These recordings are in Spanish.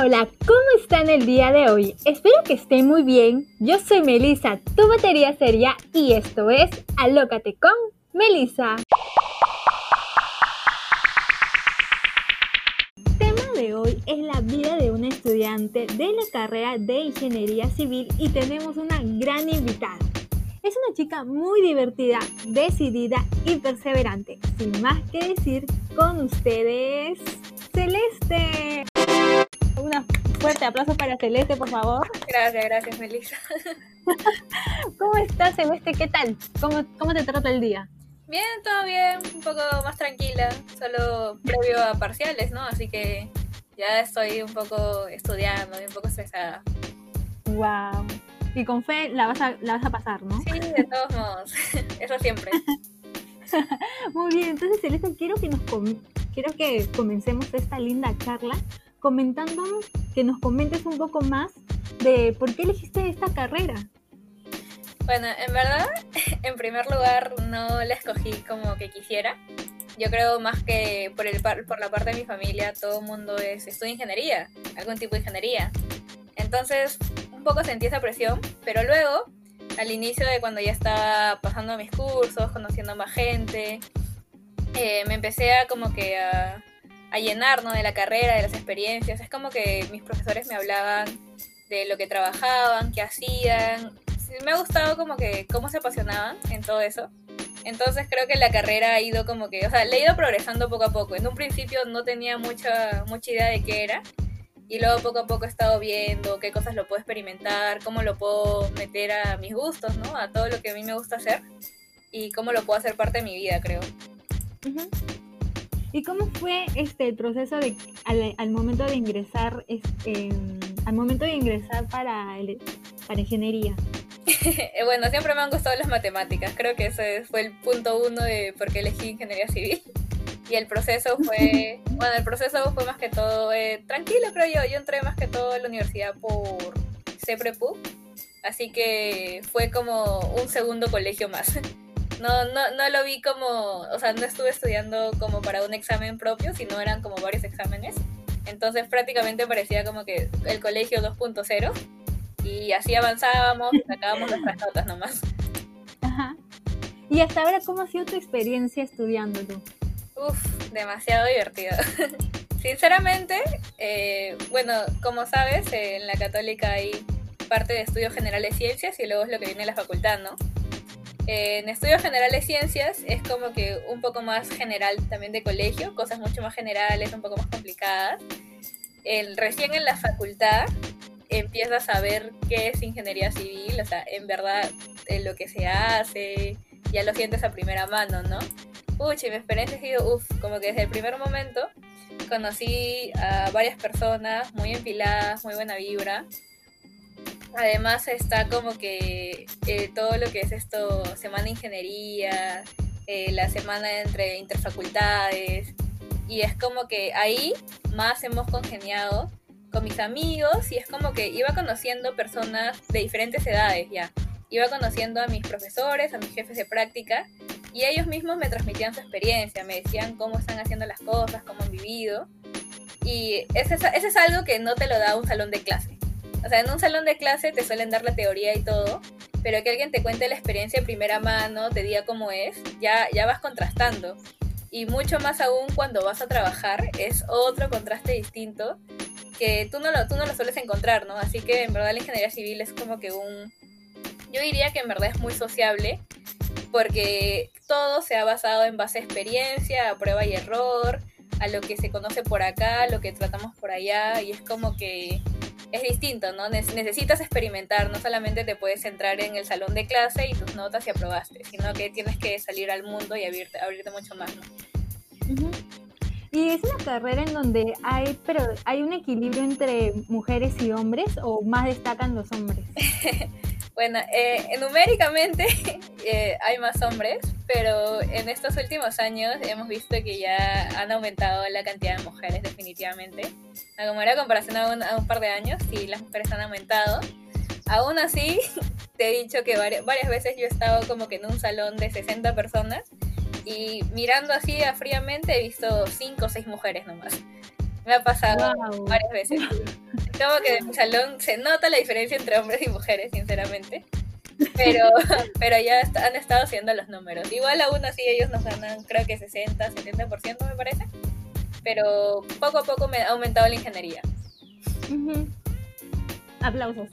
Hola, ¿cómo están el día de hoy? Espero que estén muy bien. Yo soy Melissa, tu batería seria, y esto es Alócate con Melissa. El tema de hoy es la vida de una estudiante de la carrera de Ingeniería Civil y tenemos una gran invitada. Es una chica muy divertida, decidida y perseverante. Sin más que decir, con ustedes, Celeste. Un fuerte aplauso para Celeste, por favor. Gracias, gracias, Melissa. ¿Cómo estás, Celeste? ¿Qué tal? ¿Cómo, ¿Cómo te trata el día? Bien, todo bien, un poco más tranquila, solo previo a parciales, ¿no? Así que ya estoy un poco estudiando y un poco estresada. Wow. Y con fe la vas a, la vas a pasar, ¿no? Sí, de todos modos, eso siempre. Muy bien, entonces Celeste, quiero que nos quiero que comencemos esta linda charla comentándonos, que nos comentes un poco más de por qué elegiste esta carrera. Bueno, en verdad, en primer lugar, no la escogí como que quisiera. Yo creo más que por, el, por la parte de mi familia, todo el mundo es, estudia ingeniería, algún tipo de ingeniería. Entonces, un poco sentí esa presión, pero luego, al inicio de cuando ya estaba pasando mis cursos, conociendo más gente, eh, me empecé a como que a, a llenar de la carrera, de las experiencias. Es como que mis profesores me hablaban de lo que trabajaban, qué hacían. Me ha gustado como que cómo se apasionaban en todo eso. Entonces creo que la carrera ha ido como que, o sea, le he ido progresando poco a poco. En un principio no tenía mucha, mucha idea de qué era. Y luego poco a poco he estado viendo qué cosas lo puedo experimentar, cómo lo puedo meter a mis gustos, ¿no? A todo lo que a mí me gusta hacer. Y cómo lo puedo hacer parte de mi vida, creo. ¿Y cómo fue este el proceso de al, momento de ingresar este, al momento de ingresar para el, para ingeniería? bueno, siempre me han gustado las matemáticas. Creo que ese fue el punto uno de por qué elegí ingeniería civil. Y el proceso fue, bueno, el proceso fue más que todo eh, tranquilo, creo yo. Yo entré más que todo a la universidad por CEPREPU, así que fue como un segundo colegio más. No, no, no lo vi como, o sea, no estuve estudiando como para un examen propio, sino eran como varios exámenes. Entonces prácticamente parecía como que el colegio 2.0 y así avanzábamos, sacábamos nuestras notas nomás. Ajá. ¿Y hasta ahora cómo ha sido tu experiencia estudiando tú? Uf, demasiado divertido. Sinceramente, eh, bueno, como sabes, en la católica hay parte de estudios generales ciencias y luego es lo que viene de la facultad, ¿no? En estudios generales ciencias es como que un poco más general también de colegio, cosas mucho más generales, un poco más complicadas. El, recién en la facultad empiezas a ver qué es ingeniería civil, o sea, en verdad lo que se hace, ya lo sientes a primera mano, ¿no? Pucha, mi experiencia ha sido, uff, como que desde el primer momento conocí a varias personas muy empiladas, muy buena vibra, Además está como que eh, todo lo que es esto, semana de ingeniería, eh, la semana entre interfacultades, y es como que ahí más hemos congeniado con mis amigos y es como que iba conociendo personas de diferentes edades ya. Iba conociendo a mis profesores, a mis jefes de práctica y ellos mismos me transmitían su experiencia, me decían cómo están haciendo las cosas, cómo han vivido. Y ese es, es algo que no te lo da un salón de clase. O sea, en un salón de clase te suelen dar la teoría y todo, pero que alguien te cuente la experiencia de primera mano, te diga cómo es, ya, ya vas contrastando. Y mucho más aún cuando vas a trabajar, es otro contraste distinto que tú no lo, tú no lo sueles encontrar, ¿no? Así que en verdad la ingeniería civil es como que un... Yo diría que en verdad es muy sociable, porque todo se ha basado en base a experiencia, a prueba y error, a lo que se conoce por acá, lo que tratamos por allá, y es como que es distinto, ¿no? necesitas experimentar, no solamente te puedes centrar en el salón de clase y tus notas y aprobaste, sino que tienes que salir al mundo y abrirte, abrirte mucho más, ¿no? Y es una carrera en donde hay, pero hay un equilibrio entre mujeres y hombres o más destacan los hombres. bueno, eh, numéricamente eh, hay más hombres, pero en estos últimos años hemos visto que ya han aumentado la cantidad de mujeres definitivamente. Como era comparación a un, a un par de años, sí, las mujeres han aumentado. Aún así, te he dicho que varias, varias veces yo he estado como que en un salón de 60 personas y mirando así a fríamente he visto 5 o 6 mujeres nomás. Me ha pasado varias veces. Como que en mi salón se nota la diferencia entre hombres y mujeres, sinceramente. Pero, pero ya han estado haciendo los números. Igual aún así ellos nos ganan, creo que 60, 70% me parece. Pero poco a poco me ha aumentado la ingeniería. Aplausos.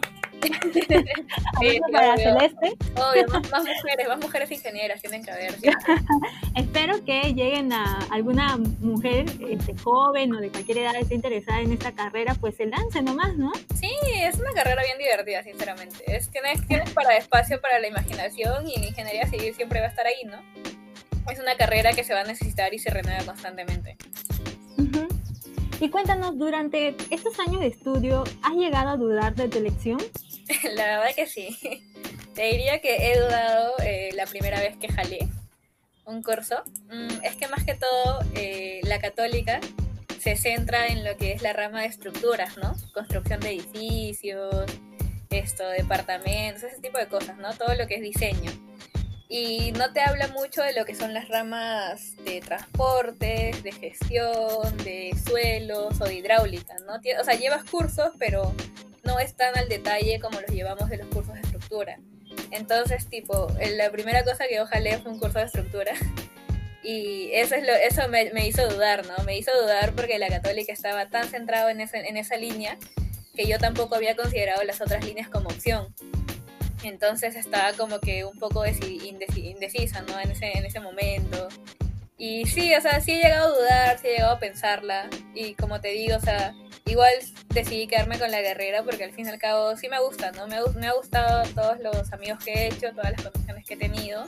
para Celeste. Obvio, más, mujeres, más mujeres ingenieras tienen que haber. Espero que lleguen a alguna mujer este, joven o de cualquier edad que esté interesada en esta carrera, pues se lance nomás, ¿no? Sí, es una carrera bien divertida, sinceramente. Es, tienes, tienes para espacio para la imaginación y la ingeniería civil siempre va a estar ahí, ¿no? Es una carrera que se va a necesitar y se renueva constantemente. Y cuéntanos, durante estos años de estudio, ¿has llegado a dudar de tu elección? La verdad que sí. Te diría que he dudado eh, la primera vez que jalé un curso. Mm, es que más que todo, eh, la católica se centra en lo que es la rama de estructuras, ¿no? Construcción de edificios, esto, departamentos, ese tipo de cosas, ¿no? Todo lo que es diseño. Y no te habla mucho de lo que son las ramas de transportes, de gestión, de suelos o de hidráulica, ¿no? O sea, llevas cursos, pero no están al detalle como los llevamos de los cursos de estructura. Entonces, tipo, la primera cosa que ojalá fue un curso de estructura. Y eso, es lo, eso me, hizo dudar, ¿no? Me hizo dudar porque la católica estaba tan centrada en, en esa línea que yo tampoco había considerado las otras líneas como opción. Entonces estaba como que un poco indecisa, ¿no? En ese, en ese momento. Y sí, o sea, sí he llegado a dudar, sí he llegado a pensarla. Y como te digo, o sea, igual decidí quedarme con la guerrera porque al fin y al cabo sí me gusta, ¿no? Me, me ha gustado todos los amigos que he hecho, todas las conexiones que he tenido.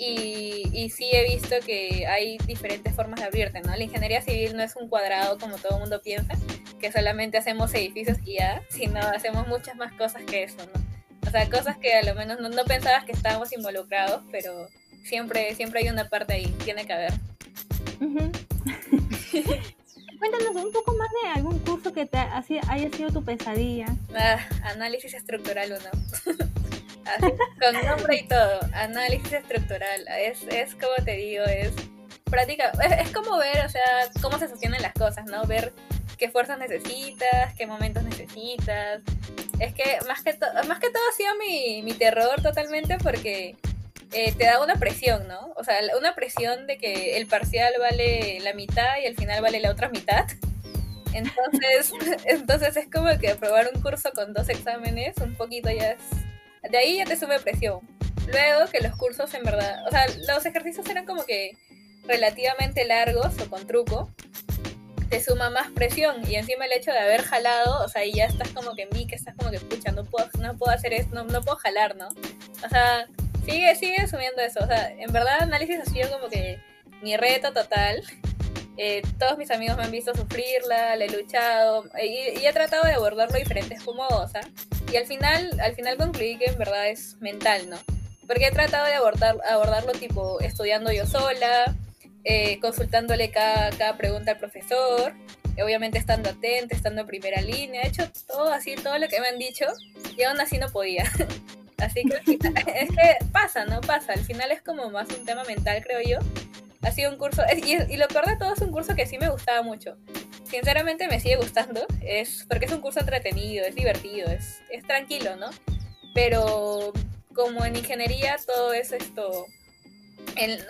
Y, y, sí he visto que hay diferentes formas de abrirte, ¿no? La ingeniería civil no es un cuadrado como todo el mundo piensa, que solamente hacemos edificios y ya, sino hacemos muchas más cosas que eso, ¿no? O sea, cosas que a lo menos no, pensabas que estábamos involucrados, pero siempre, siempre hay una parte ahí, tiene que haber. Cuéntanos un poco más de algún curso que te haya sido tu pesadilla. Ah, análisis estructural uno. con nombre y todo. Análisis estructural. Es, es como te digo, es práctica. Es, es, como ver, o sea, cómo se sostienen las cosas, ¿no? Ver qué fuerzas necesitas, qué momentos necesitas, es que más que, más que todo ha sido mi, mi terror totalmente porque eh, te da una presión, ¿no? O sea, una presión de que el parcial vale la mitad y el final vale la otra mitad. Entonces, entonces es como que aprobar un curso con dos exámenes, un poquito ya es... De ahí ya te sube presión. Luego que los cursos en verdad... O sea, los ejercicios eran como que relativamente largos o con truco te suma más presión y encima el hecho de haber jalado, o sea, y ya estás como que mí, que estás como que, pucha, no puedo, no puedo hacer esto, no, no puedo jalar, ¿no? O sea, sigue, sigue asumiendo eso, o sea, en verdad análisis ha sido como que mi reto total. Eh, todos mis amigos me han visto sufrirla, le he luchado y, he tratado de abordarlo de diferentes modos, Y al final, al final concluí que en verdad es mental, ¿no? Porque he tratado de abordar, abordarlo tipo estudiando yo sola, eh, consultándole cada, cada, pregunta al profesor, obviamente estando atenta, estando en primera línea, he hecho todo así, todo lo que me han dicho, y aún así no podía. así que pasa, ¿no? Pasa, al final es como más un tema mental, creo yo. Ha sido un curso, y, y lo peor de todo es un curso que sí me gustaba mucho. Sinceramente me sigue gustando, es porque es un curso entretenido, es divertido, es, es tranquilo, ¿no? Pero como en ingeniería todo es esto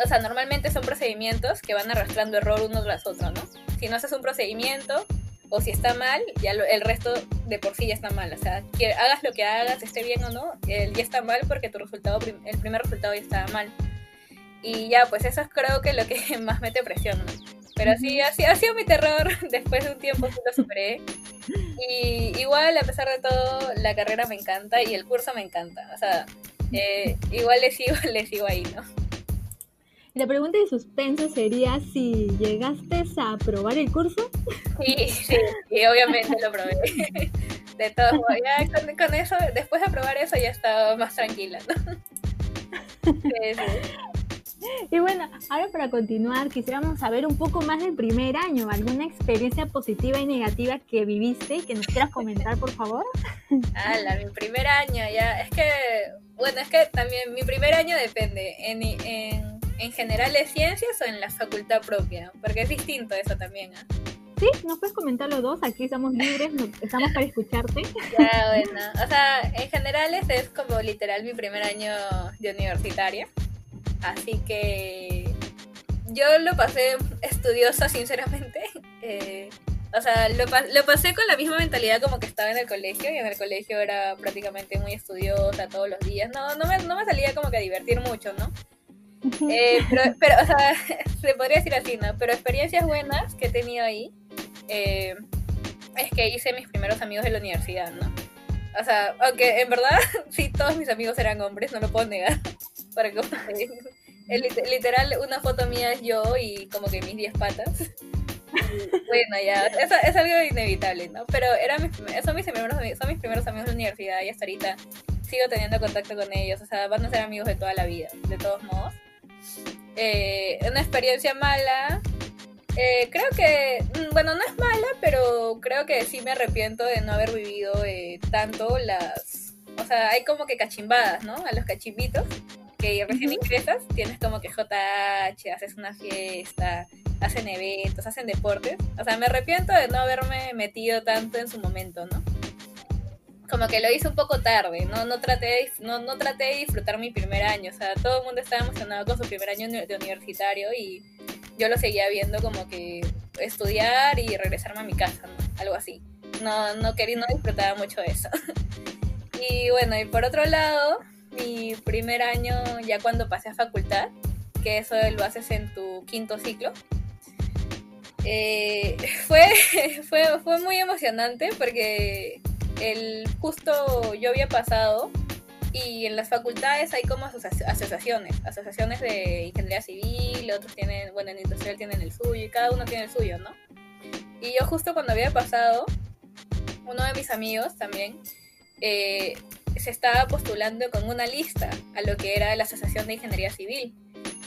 o sea, normalmente son procedimientos que van arrastrando error uno tras otro, ¿no? Si no haces un procedimiento o si está mal, ya el resto de por sí ya está mal. O sea, que hagas lo que hagas, esté bien o no, el, ya está mal porque tu resultado, el primer resultado ya estaba mal. Y ya, pues eso es creo que lo que más mete presión, ¿no? Pero sí, así ha sido mi terror. Después de un tiempo sí lo superé. Y igual, a pesar de todo, la carrera me encanta y el curso me encanta. O sea, eh, igual le sigo, le sigo ahí, ¿no? La pregunta de suspenso sería si llegaste a probar el curso. Sí, sí, y obviamente lo probé. De todos modos, ya con, eso, después de probar eso ya estaba más tranquila, ¿no? Y bueno, ahora para continuar, quisiéramos saber un poco más del primer año, alguna experiencia positiva y negativa que viviste y que nos quieras comentar, por favor. Ah, mi primer año, ya, es que, bueno, es que también mi primer año depende. En, en en general de ciencias o en la facultad propia, porque es distinto eso también. ¿ah? Sí, nos puedes comentar los dos, aquí estamos libres, estamos para escucharte. Ya, bueno, o sea, en general este es como literal mi primer año de universitaria, así que yo lo pasé estudiosa, sinceramente. Eh, o sea, lo, lo, pasé con la misma mentalidad como que estaba en el colegio y en el colegio era prácticamente muy estudiosa todos los días. No, no me, no me salía como que a divertir mucho, ¿no? Eh, pero, o sea, se podría decir así, ¿no? Pero experiencias buenas que he tenido ahí eh, es que hice mis primeros amigos de la universidad, ¿no? O sea, aunque en verdad sí todos mis amigos eran hombres, no lo puedo negar. Para que literal, una foto mía es yo y como que mis 10 patas. bueno, ya, eso es algo inevitable, ¿no? Pero era mis, son, mis primeros, mis primeros amigos de la universidad y hasta ahorita sigo teniendo contacto con ellos. O sea, van a ser amigos de toda la vida, de todos modos. Eh, una experiencia mala. Eh, creo que, mm, bueno, no es mala, pero creo que sí me arrepiento de no haber vivido eh, tanto las... O sea, hay como que cachimbadas, ¿no? A los cachimbitos, que recién ingresas, tienes como que JH, haces una fiesta, hacen eventos, hacen deportes. O sea, me arrepiento de no haberme metido tanto en su momento, ¿no? Como que lo hice un poco tarde, no, no, traté de, no, no traté de disfrutar mi primer año, o sea, todo el mundo estaba emocionado con su primer año de universitario y yo lo seguía viendo como que estudiar y regresarme a mi casa, ¿no? algo así. No, no quería, no disfrutaba mucho eso. y bueno, y por otro lado, mi primer año ya cuando pasé a facultad, que eso lo haces en tu quinto ciclo, eh, fue, fue, fue muy emocionante porque el, justo yo había pasado y en las facultades hay como asociaciones, asociaciones de ingeniería civil, otros tienen, bueno, en industrial tienen el suyo y cada uno tiene el suyo, ¿no? Y yo justo cuando había pasado, uno de mis amigos también eh, se estaba postulando con una lista a lo que era la asociación de ingeniería civil.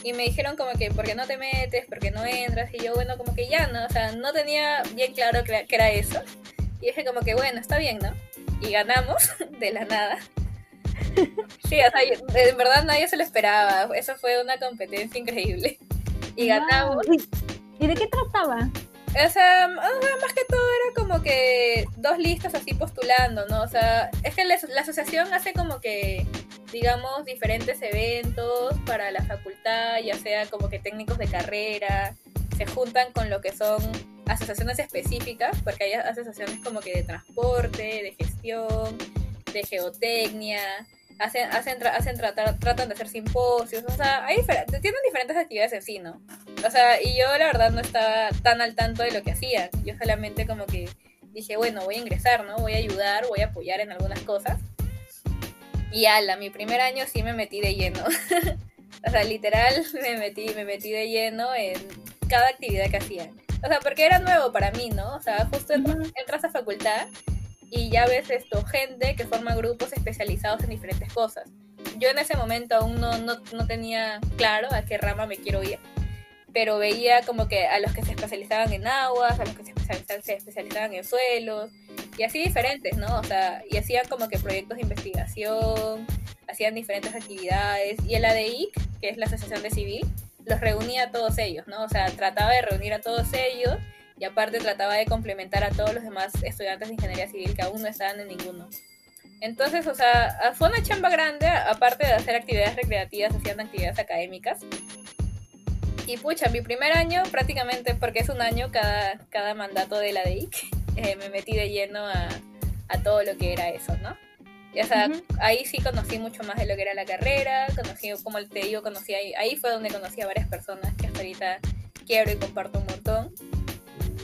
Y me dijeron como que, ¿por qué no te metes? ¿Por qué no entras? Y yo, bueno, como que ya, ¿no? O sea, no tenía bien claro que era eso. Y dije como que bueno, está bien, ¿no? Y ganamos de la nada. Sí, o sea, en verdad nadie se lo esperaba. Eso fue una competencia increíble. Y ganamos. ¿Y de qué trataba? O sea, más que todo era como que dos listas así postulando, ¿no? O sea, es que la, la, asociación hace como que, digamos, diferentes eventos para la facultad, ya sea como que técnicos de carrera, se juntan con lo que son asociaciones específicas, porque hay asociaciones como que de transporte, de gestión, de geotecnia, hacen, hacen, hacen tratar, tratan de hacer simposios, o sea, hay tienen diferentes actividades en sí, ¿no? O sea, y yo la verdad no estaba tan al tanto de lo que hacían, yo solamente como que dije, bueno, voy a ingresar, ¿no? Voy a ayudar, voy a apoyar en algunas cosas. Y ala, mi primer año sí me metí de lleno. o sea, literal me metí, me metí de lleno en cada actividad que hacían. O sea, porque era nuevo para mí, ¿no? O sea, justo entras a facultad y ya ves esto, gente que forma grupos especializados en diferentes cosas. Yo en ese momento aún no, no, no tenía claro a qué rama me quiero ir, pero veía como que a los que se especializaban en aguas, a los que se especializaban, se especializaban en suelos, y así diferentes, ¿no? O sea, y hacían como que proyectos de investigación, hacían diferentes actividades, y el ADIC, que es la Asociación de Civil, los reunía a todos ellos, ¿no? O sea, trataba de reunir a todos ellos y aparte trataba de complementar a todos los demás estudiantes de ingeniería civil que aún no estaban en ninguno. Entonces, o sea, fue una chamba grande, aparte de hacer actividades recreativas, hacían actividades académicas. Y pucha, mi primer año prácticamente, porque es un año cada, cada mandato de la DEIC, eh, me metí de lleno a, a todo lo que era eso, ¿no? Y, o sea, ahí sí conocí mucho más de lo que era la carrera, conocí, como te digo, conocí ahí, ahí fue donde conocí a varias personas que hasta ahorita quiero y comparto un montón.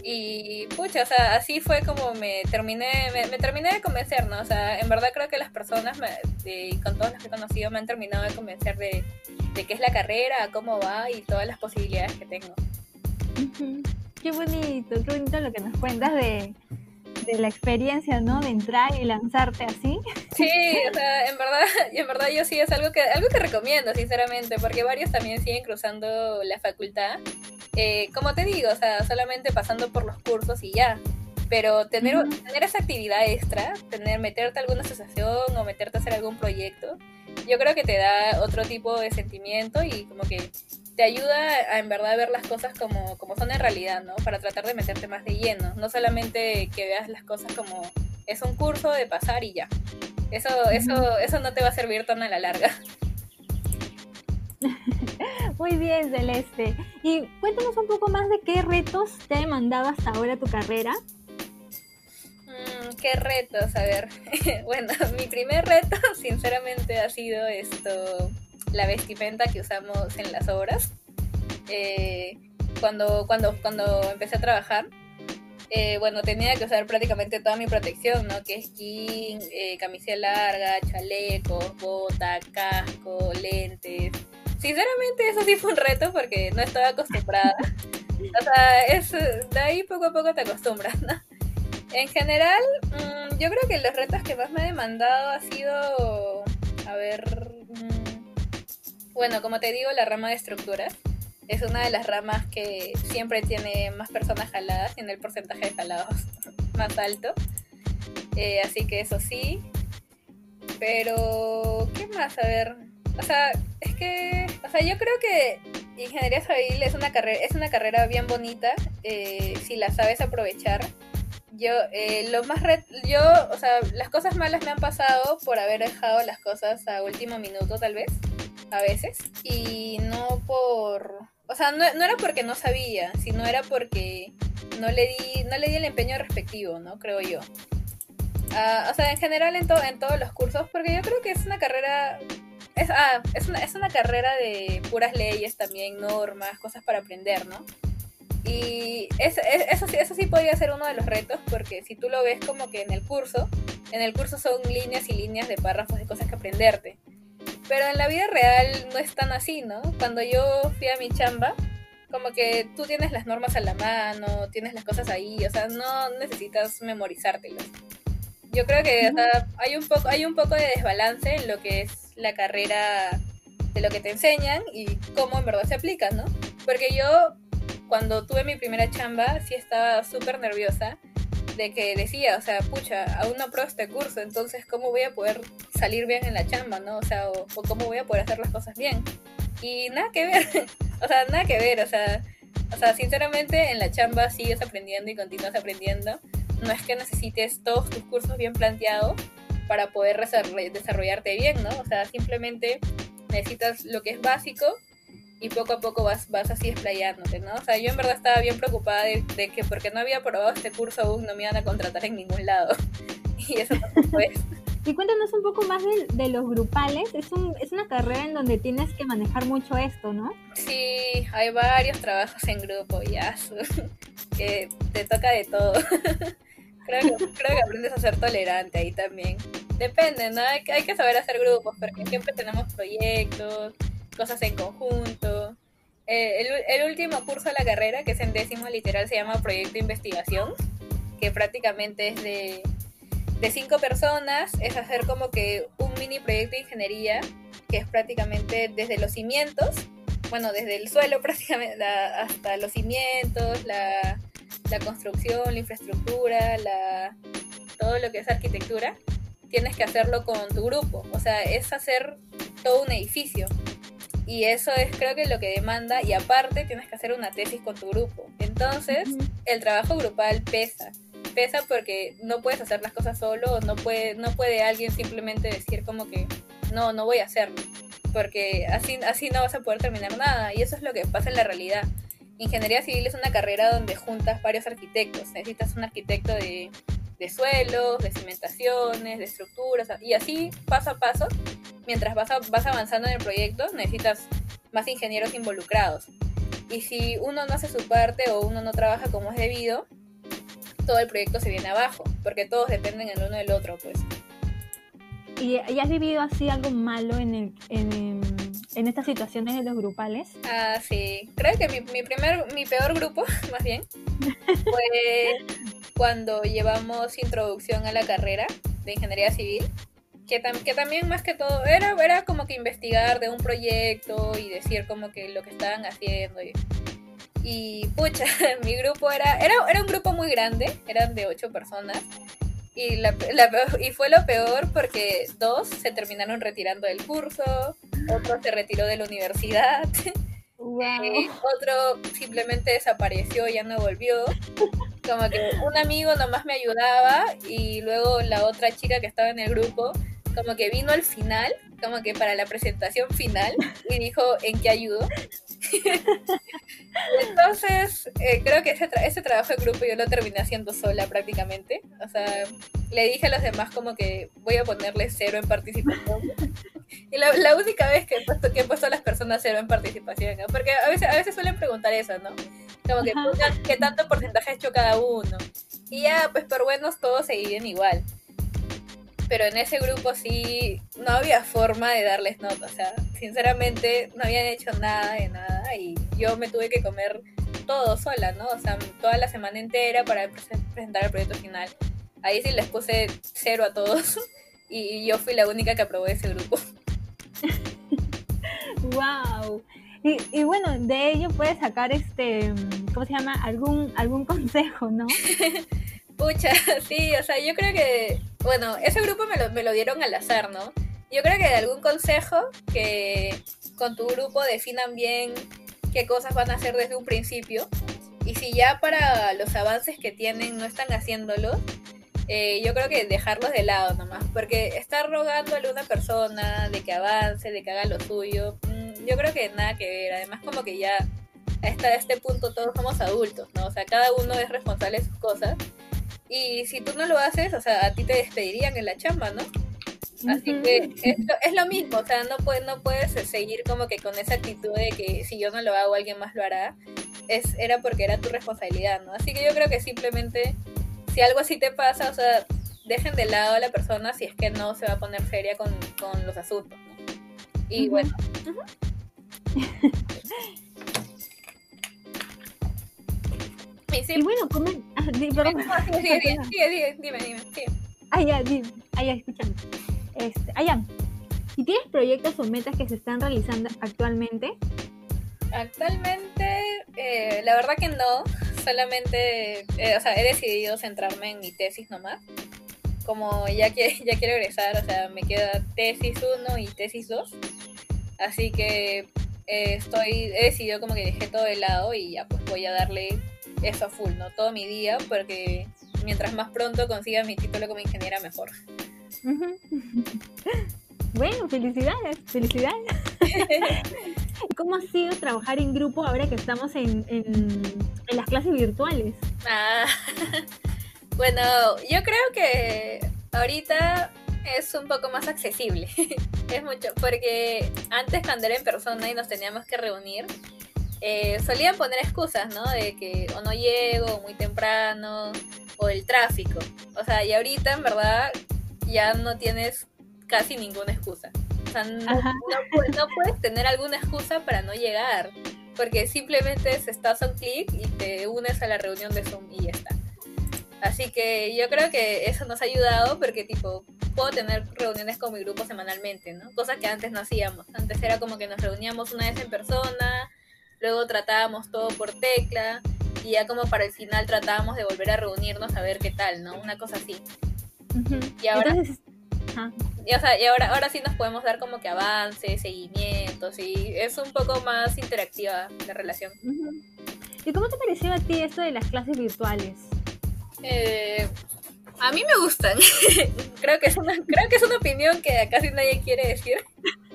Y pucha, o sea, así fue como me terminé, me, terminé de convencer, ¿no? O sea, en verdad creo que las personas, me, con todos los que he conocido, me han terminado de convencer de, de qué es la carrera, cómo va y todas las posibilidades que tengo. Qué bonito, qué bonito lo que nos cuentas de, de la experiencia, ¿no? De entrar y lanzarte así. Sí, o sea, en verdad, en verdad yo sí es algo que, algo que recomiendo, sinceramente, porque varios también siguen cruzando la facultad. Eh, como te digo, o sea, solamente pasando por los cursos y ya. Pero tener, tener esa actividad extra, tener, meterte a alguna asociación o meterte a hacer algún proyecto, yo creo que te da otro tipo de sentimiento y como que te ayuda a en verdad ver las cosas como, como son en realidad, ¿no? Para tratar de meterte más de lleno, no solamente que veas las cosas como es un curso de pasar y ya. Eso, eso, eso no te va a servir tan a la larga. Muy bien, Celeste. Y cuéntanos un poco más de qué retos te ha demandado hasta ahora tu carrera. Mm, qué retos, a ver. bueno, mi primer reto, sinceramente, ha sido esto, la vestimenta que usamos en las obras. Eh, cuando, cuando, cuando empecé a trabajar, eh, bueno, tenía que usar prácticamente toda mi protección, ¿no? Que es skin, eh, camiseta larga, chalecos, bota, casco, lentes. Sinceramente eso sí fue un reto porque no estaba acostumbrada. O sea, es, de ahí poco a poco te acostumbras, ¿no? En general, mm, yo creo que los retos que más me ha demandado ha sido, a ver, mm, bueno, como te digo, la rama de estructuras es una de las ramas que siempre tiene más personas jaladas, tiene el porcentaje de jalados más alto. Eh, así que eso sí. Pero, ¿qué más? A ver, o sea, es que, o sea, yo creo que ingeniería civil es una carrera, es una carrera bien bonita eh, si la sabes aprovechar. Yo, eh, lo más yo, o sea, las cosas malas me han pasado por haber dejado las cosas a último minuto, tal vez, a veces, y no por, o sea, no, era porque no sabía, sino era porque no le di, no le di el empeño respectivo, ¿no? Creo yo. Ah, o sea, en general en, en todos los cursos, porque yo creo que es una carrera es, ah, es, una, es una carrera de puras leyes también, normas, cosas para aprender, ¿no? Y eso, sí, eso sí podría ser uno de los retos, porque si tú lo ves como que en el curso, en el curso son líneas y líneas de párrafos de cosas que aprenderte. Pero en la vida real no es tan así, ¿no? Cuando yo fui a mi chamba, como que tú tienes las normas a la mano, tienes las cosas ahí, o sea, no necesitas memorizártelas. Yo creo que hay, un poco, hay un poco de desbalance en lo que es la carrera de lo que te enseñan y cómo en verdad se aplica, ¿no? Porque yo, cuando tuve mi primera chamba, sí estaba súper nerviosa de que decía, o sea, pucha, aún no apruebo este curso, entonces, ¿cómo voy a poder salir bien en la chamba, no? O sea, o, cómo voy a poder hacer las cosas bien. Y nada que ver, o sea, nada que ver, o sea, o sea, sinceramente en la chamba sigues aprendiendo y continúas aprendiendo. No es que necesites todos tus cursos bien planteados para poder desarrollarte bien, ¿no? O sea, simplemente necesitas lo que es básico y poco a poco vas, vas así explayándote, ¿no? O sea, yo en verdad estaba bien preocupada de, que porque no había probado este curso aún no me iban a contratar en ningún lado. y eso tampoco es. Y cuéntanos un poco más de, los grupales. Es, un, es una carrera en donde tienes que manejar mucho esto, ¿no? Sí, hay varios trabajos en grupo, ya. que te toca de todo. creo, que, creo que aprendes a ser tolerante ahí también. Depende, ¿no? Hay, hay que saber hacer grupos, porque siempre tenemos proyectos, cosas en conjunto. Eh, el, el, último curso de la carrera, que es en décimo literal, se llama Proyecto de Investigación, que prácticamente es de, de cinco personas, es hacer como que un mini proyecto de ingeniería, que es prácticamente desde los cimientos, bueno, desde el suelo prácticamente hasta los cimientos, la, la construcción, la infraestructura, la, todo lo que es arquitectura, tienes que hacerlo con tu grupo. O sea, es hacer todo un edificio. Y eso es creo que lo que demanda y aparte tienes que hacer una tesis con tu grupo. Entonces, el trabajo grupal pesa. Pesa porque no puedes hacer las cosas solo, no puede, no puede alguien simplemente decir como que no, no voy a hacerlo. Porque así, así no vas a poder terminar nada. Y eso es lo que pasa en la realidad. Ingeniería civil es una carrera donde juntas varios arquitectos. Necesitas un arquitecto de, de suelos, de cimentaciones, de estructuras, y así paso a paso, mientras vas, vas avanzando en el proyecto, necesitas más ingenieros involucrados. Y si uno no hace su parte o uno no trabaja como es debido, todo el proyecto se viene abajo, porque todos dependen el uno del otro, pues. ¿Y, has vivido así algo malo en, el, en, en, estas situaciones de los grupales? Ah, sí. Creo que mi, mi primer, mi peor grupo, más bien, fue cuando llevamos introducción a la carrera de ingeniería civil, que, que también más que todo era, era como que investigar de un proyecto y decir como que lo que estaban haciendo. Y, pucha, mi grupo era, era, era un grupo muy grande, eran de ocho personas. Y, la, y fue lo peor porque dos se terminaron retirando del curso, otro se retiró de la universidad. Eh, otro simplemente desapareció, ya no volvió. Como que un amigo nomás me ayudaba y luego la otra chica que estaba en el grupo como que vino al final, como que para la presentación final y dijo en qué ayudo. Entonces, eh, creo que ese, ese trabajo de grupo yo lo terminé haciendo sola prácticamente. O sea, le dije a los demás como que voy a ponerle cero en participación. Y la, la única vez que he, puesto, que he puesto a las personas cero en participación, ¿no? porque a veces, a veces suelen preguntar eso, ¿no? Como que qué tanto porcentaje ha hecho cada uno. Y ya, pues por buenos todos se seguían igual pero en ese grupo sí no había forma de darles nota, o sea, sinceramente no habían hecho nada de nada y yo me tuve que comer todo sola, ¿no? O sea, toda la semana entera para presentar el proyecto final. Ahí sí les puse cero a todos y yo fui la única que aprobó ese grupo. wow. Y, y, bueno, de ello puedes sacar este, ¿cómo se llama? Algún, algún consejo, ¿no? Pucha, sí, o sea, yo creo que, bueno, ese grupo me lo, me lo dieron al azar, ¿no? Yo creo que de algún consejo que con tu grupo definan bien qué cosas van a hacer desde un principio. Y si ya para los avances que tienen no están haciéndolo, eh, yo creo que dejarlos de lado nomás. Porque estar rogándole a una persona de que avance, de que haga lo suyo, mm, yo creo que nada que ver. Además, como que ya hasta este punto todos somos adultos, ¿no? O sea, cada uno es responsable de sus cosas. Y si tú no lo haces, o sea, a ti te despedirían en la chamba, ¿no? Así que es lo, mismo, o sea, no puedes, no puedes seguir como que con esa actitud de que si yo no lo hago, alguien más lo hará. Es, era porque era tu responsabilidad, ¿no? Así que yo creo que simplemente, si algo así te pasa, o sea, dejen de lado a la persona si es que no se va a poner seria con, los asuntos, ¿no? Y bueno. Y bueno, comen. Ah, dime, dime, dime, Ah, ya, dime. Ah, ya, escuchando. Este, ah, ¿Y tienes proyectos o metas que se están realizando actualmente? Actualmente, eh, la verdad que no. Solamente, eh, o sea, he decidido centrarme en mi tesis nomás. Como ya, que, ya quiero egresar, o sea, me queda tesis 1 y tesis 2. Así que eh, estoy, he decidido como que dejé todo de lado y ya pues voy a darle eso a full, ¿no? Todo mi día, porque mientras más pronto consiga mi título como ingeniera, mejor. Bueno, felicidades, felicidades. ¿Cómo ha sido trabajar en grupo ahora que estamos en, en, las clases virtuales? Ah, bueno, yo creo que ahorita es un poco más accesible. es mucho, porque antes cuando era en persona y nos teníamos que reunir, eh, solían poner excusas, ¿no? De que o no llego, muy temprano, o el tráfico. O sea, y ahorita en verdad ya no tienes casi ninguna excusa. O sea, no, puedes tener alguna excusa para no llegar, porque simplemente estás a un clic y te unes a la reunión de Zoom y ya está. Así que yo creo que eso nos ha ayudado porque tipo puedo tener reuniones con mi grupo semanalmente, ¿no? Cosa que antes no hacíamos. Antes era como que nos reuníamos una vez en persona, luego tratábamos todo por tecla y ya como para el final tratábamos de volver a reunirnos a ver qué tal, ¿no? Una cosa así. Y ahora... y, o sea, y ahora, ahora sí nos podemos dar como que avances, seguimientos y es un poco más interactiva la relación. ¿Y cómo te pareció a ti esto de las clases virtuales? Eh, a mí me gustan. creo, que es una, creo que es una opinión que casi nadie quiere decir.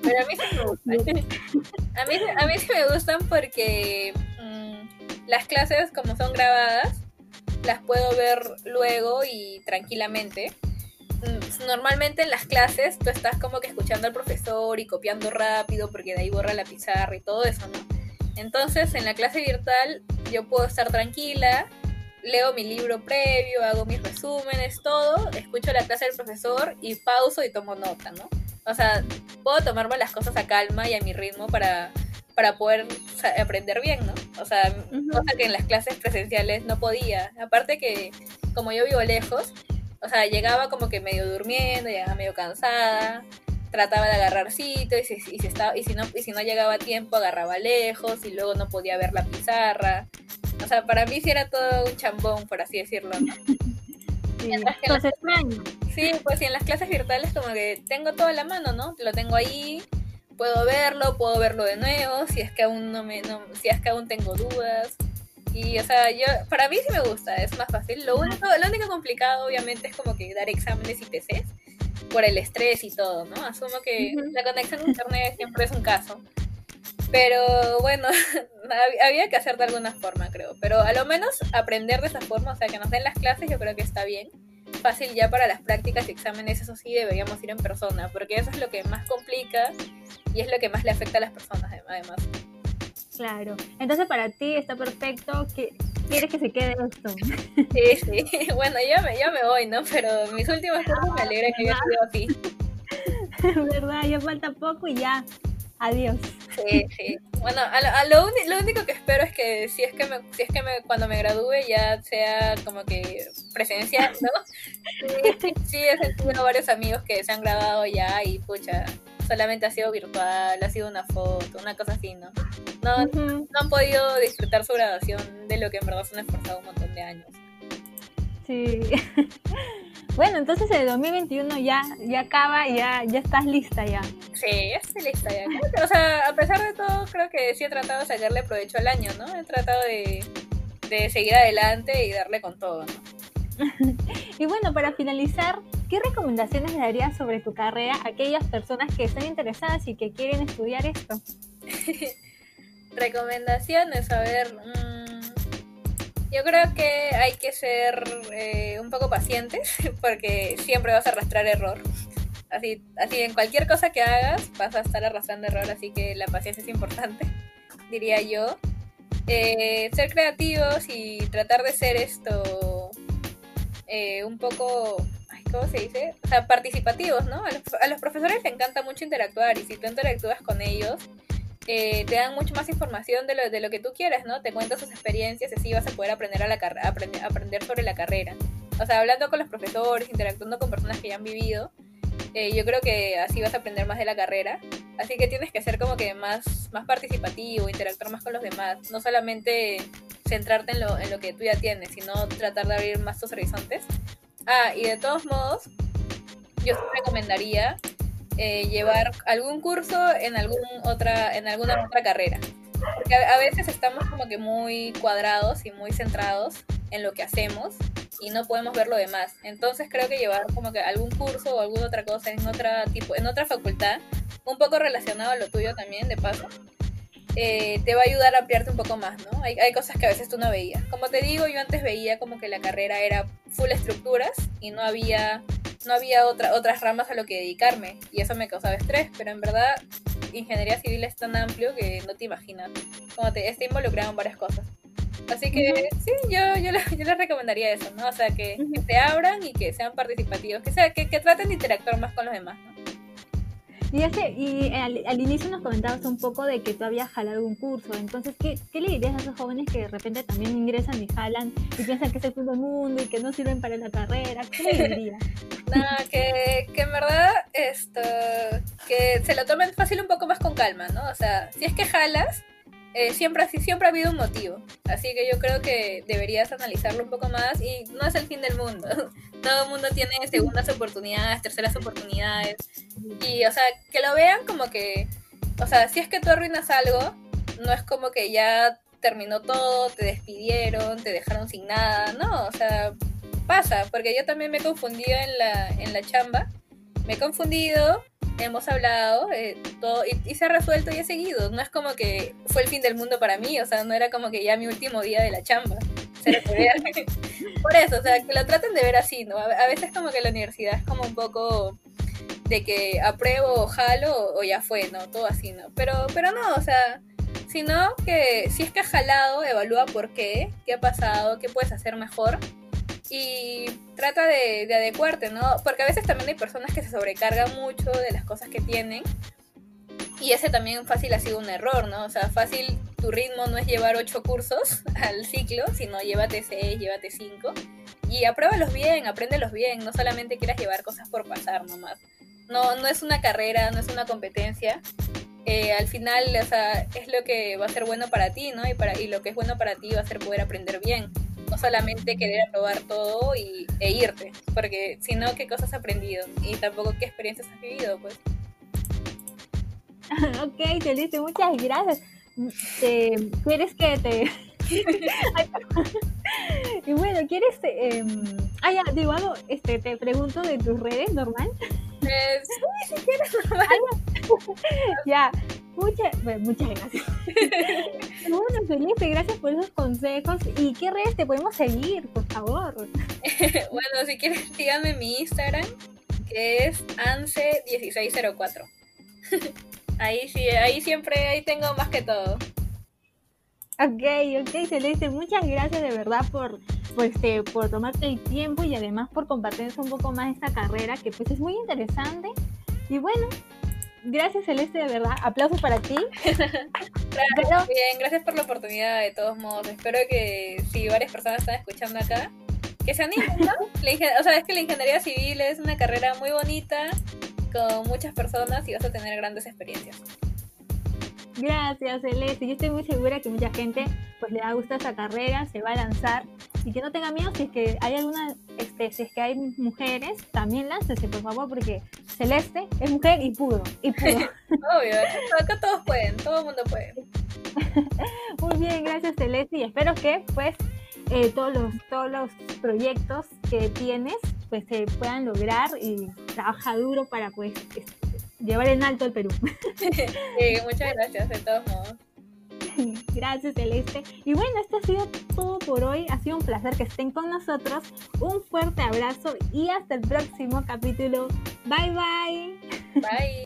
Pero a mí sí me gustan. a, mí, a mí sí me gustan porque mm, las clases, como son grabadas, las puedo ver luego y tranquilamente. Mm, normalmente en las clases tú estás como que escuchando al profesor y copiando rápido porque de ahí borra la pizarra y todo eso, ¿no? Entonces en la clase virtual yo puedo estar tranquila, leo mi libro previo, hago mis resúmenes, todo, escucho la clase del profesor y pauso y tomo nota, ¿no? O sea, puedo tomarme las cosas a calma y a mi ritmo para, para poder aprender bien, ¿no? O sea, cosa que en las clases presenciales no podía. Aparte que como yo vivo lejos, o sea, llegaba como que medio durmiendo, llegaba medio cansada, trataba de agarrar sitio y si, y si, estaba, y si, no, y si no llegaba a tiempo agarraba lejos y luego no podía ver la pizarra. O sea, para mí sí era todo un chambón, por así decirlo, ¿no? Sí, pues sí, en las clases virtuales como que tengo todo a la mano, ¿no? Lo tengo ahí, puedo verlo, puedo verlo de nuevo, si es que aún no me, no, si es que aún tengo dudas. Y, o sea, yo, para mí sí me gusta, es más fácil. Lo único, lo único complicado, obviamente, es como que dar exámenes y TCs por el estrés y todo, ¿no? Asumo que la conexión a internet siempre es un caso. Pero bueno, había que hacer de alguna forma, creo. Pero a lo menos aprender de esa forma, o sea, que nos den las clases, yo creo que está bien. Fácil ya para las prácticas y exámenes, eso sí, deberíamos ir en persona, porque eso es lo que más complica y es lo que más le afecta a las personas, además. Claro. Entonces para ti está perfecto que quieres que se quede esto. Sí, sí. Bueno, yo me, yo me voy, ¿no? Pero mis últimos cursos me alegra que haya sido así. ¿Verdad? Ya falta poco y ya. Adiós. Sí, sí. Bueno, a lo, lo, único que espero es que si es que, me, si es que me, cuando me gradúe ya sea como que presencial, ¿no? Sí, sí, he sentido varios amigos que se han graduado ya y pucha, solamente ha sido virtual, ha sido una foto, una cosa así, ¿no? No, no han podido disfrutar su graduación de lo que en verdad se han esforzado un montón de años. Sí. bueno, entonces el 2021 ya, ya acaba y ya, ya estás lista ya. Sí, ya estoy lista ya. o sea, a pesar de todo, creo que sí he tratado de sacarle provecho al año, ¿no? He tratado de, de seguir adelante y darle con todo, ¿no? y bueno, para finalizar, ¿qué recomendaciones le darías sobre tu carrera a aquellas personas que están interesadas y que quieren estudiar esto? recomendaciones, a ver, mmm, yo creo que hay que ser eh, un poco pacientes porque siempre vas a arrastrar error. Así, así en cualquier cosa que hagas vas a estar arrastrando error, así que la paciencia es importante, diría yo. Eh, ser creativos y tratar de ser esto eh, un poco, ¿cómo se dice? O sea, participativos, ¿no? A los, a los, profesores les encanta mucho interactuar y si tú interactúas con ellos, eh, te dan mucho más información de lo, de lo que tú quieras, ¿no? Te cuentan sus experiencias y así vas a poder aprender, a la aprender, aprender sobre la carrera. O sea, hablando con los profesores, interactuando con personas que ya han vivido, eh, yo creo que así vas a aprender más de la carrera. Así que tienes que ser como que más, más participativo, interactuar más con los demás. No solamente centrarte en lo, en lo que tú ya tienes, sino tratar de abrir más tus horizontes. Ah, y de todos modos, yo recomendaría eh, llevar algún curso en, algún otra, en alguna otra carrera. Porque a, veces estamos como que muy cuadrados y muy centrados en lo que hacemos y no podemos ver lo demás. Entonces creo que llevar como que algún curso o alguna otra cosa en otra tipo, en otra facultad, un poco relacionado a lo tuyo también, de paso, eh, te va a ayudar a ampliarte un poco más, ¿no? Hay, hay, cosas que a veces tú no veías. Como te digo, yo antes veía como que la carrera era full estructuras y no había no había otra, otras ramas a lo que dedicarme y eso me causaba estrés, pero en verdad ingeniería civil es tan amplio que no te imaginas, como te está involucrado en varias cosas. Así que sí, yo, yo, yo, les recomendaría eso, ¿no? O sea, que, que, se abran y que sean participativos, que, sea, que, que traten de interactuar más con los demás, ¿no? Y, y al, inicio nos comentabas un poco de que tú habías jalado un curso, entonces, ¿qué, ¿qué, le dirías a esos jóvenes que de repente también ingresan y jalan y piensan que es el fin del mundo y que no sirven para la carrera? ¿Qué le dirías? Nada, que, que en verdad esto, que se lo tomen fácil un poco más con calma, ¿no? O sea, si es que jalas, eh, siempre, siempre ha habido un motivo. Así que yo creo que deberías analizarlo un poco más y no es el fin del mundo. Todo el mundo tiene segundas oportunidades, terceras oportunidades. Y, o sea, que lo vean como que, o sea, si es que tú arruinas algo, no es como que ya terminó todo, te despidieron, te dejaron sin nada, no, o sea, pasa, porque yo también me he confundido en la, en la chamba, me he confundido, hemos hablado eh, todo y, se ha resuelto y he seguido. No es como que fue el fin del mundo para mí, o sea, no era como que ya mi último día de la chamba. Por eso, o sea, que lo traten de ver así, ¿no? A, veces como que la universidad es como un poco de que apruebo o jalo o ya fue, ¿no? Todo así, ¿no? Pero, pero no, o sea, sino que si es que has jalado, evalúa por qué, qué ha pasado, qué puedes hacer mejor y trata de, adecuarte, ¿no? Porque a veces también hay personas que se sobrecargan mucho de las cosas que tienen y ese también fácil ha sido un error, ¿no? O sea, fácil tu ritmo no es llevar ocho cursos al ciclo, sino llévate seis, llévate cinco y apruébalos bien, apréndelos bien, no solamente quieras llevar cosas por pasar nomás. No, no es una carrera, no es una competencia. Eh, al final, o sea, es lo que va a ser bueno para ti, ¿no? Y, para, y lo que es bueno para ti va a ser poder aprender bien no solamente querer aprobar todo y, e irte, porque si no, ¿qué cosas has aprendido? Y tampoco qué experiencias has vivido, pues. ok, Celeste, muchas gracias. ¿Quieres que te... y bueno, ¿quieres... Eh, ah, ya, digo algo, este, te pregunto de tus redes, normal. Eh, sí, si quieres, normal. ya, muchas, muchas gracias. bueno, Celeste, gracias por esos consejos. ¿Y qué redes te podemos seguir, por favor? bueno, si quieres, síganme mi Instagram, que es ANSE1604. ahí sí, ahí siempre, ahí tengo más que todo. Ok, ok, Celeste, muchas gracias de verdad por, por, este, por tomarte el tiempo y además por compartirnos un poco más esta carrera que pues es muy interesante. Y bueno, gracias Celeste, de verdad, aplausos para ti. gracias, bien, gracias por la oportunidad de todos modos. Espero que si varias personas están escuchando acá, que se animen, ¿no? o sea, es que la ingeniería civil es una carrera muy bonita, con muchas personas y vas a tener grandes experiencias. Gracias, Celeste. Yo estoy muy segura que mucha gente pues le va a gustar esta carrera, se va a lanzar y que no tenga miedo si es que hay alguna, este, si es que hay mujeres, también láncese, por favor, porque Celeste es mujer y pudo, y pudo. Obvio, acá todos pueden, todo el mundo puede. muy bien, gracias Celeste y espero que pues eh, todos, los, todos los proyectos que tienes pues se puedan lograr y trabaja duro para pues llevar en alto el Perú. Sí, muchas gracias, de todos modos. Gracias, Celeste. Y bueno, esto ha sido todo por hoy. Ha sido un placer que estén con nosotros. Un fuerte abrazo y hasta el próximo capítulo. Bye, bye. Bye.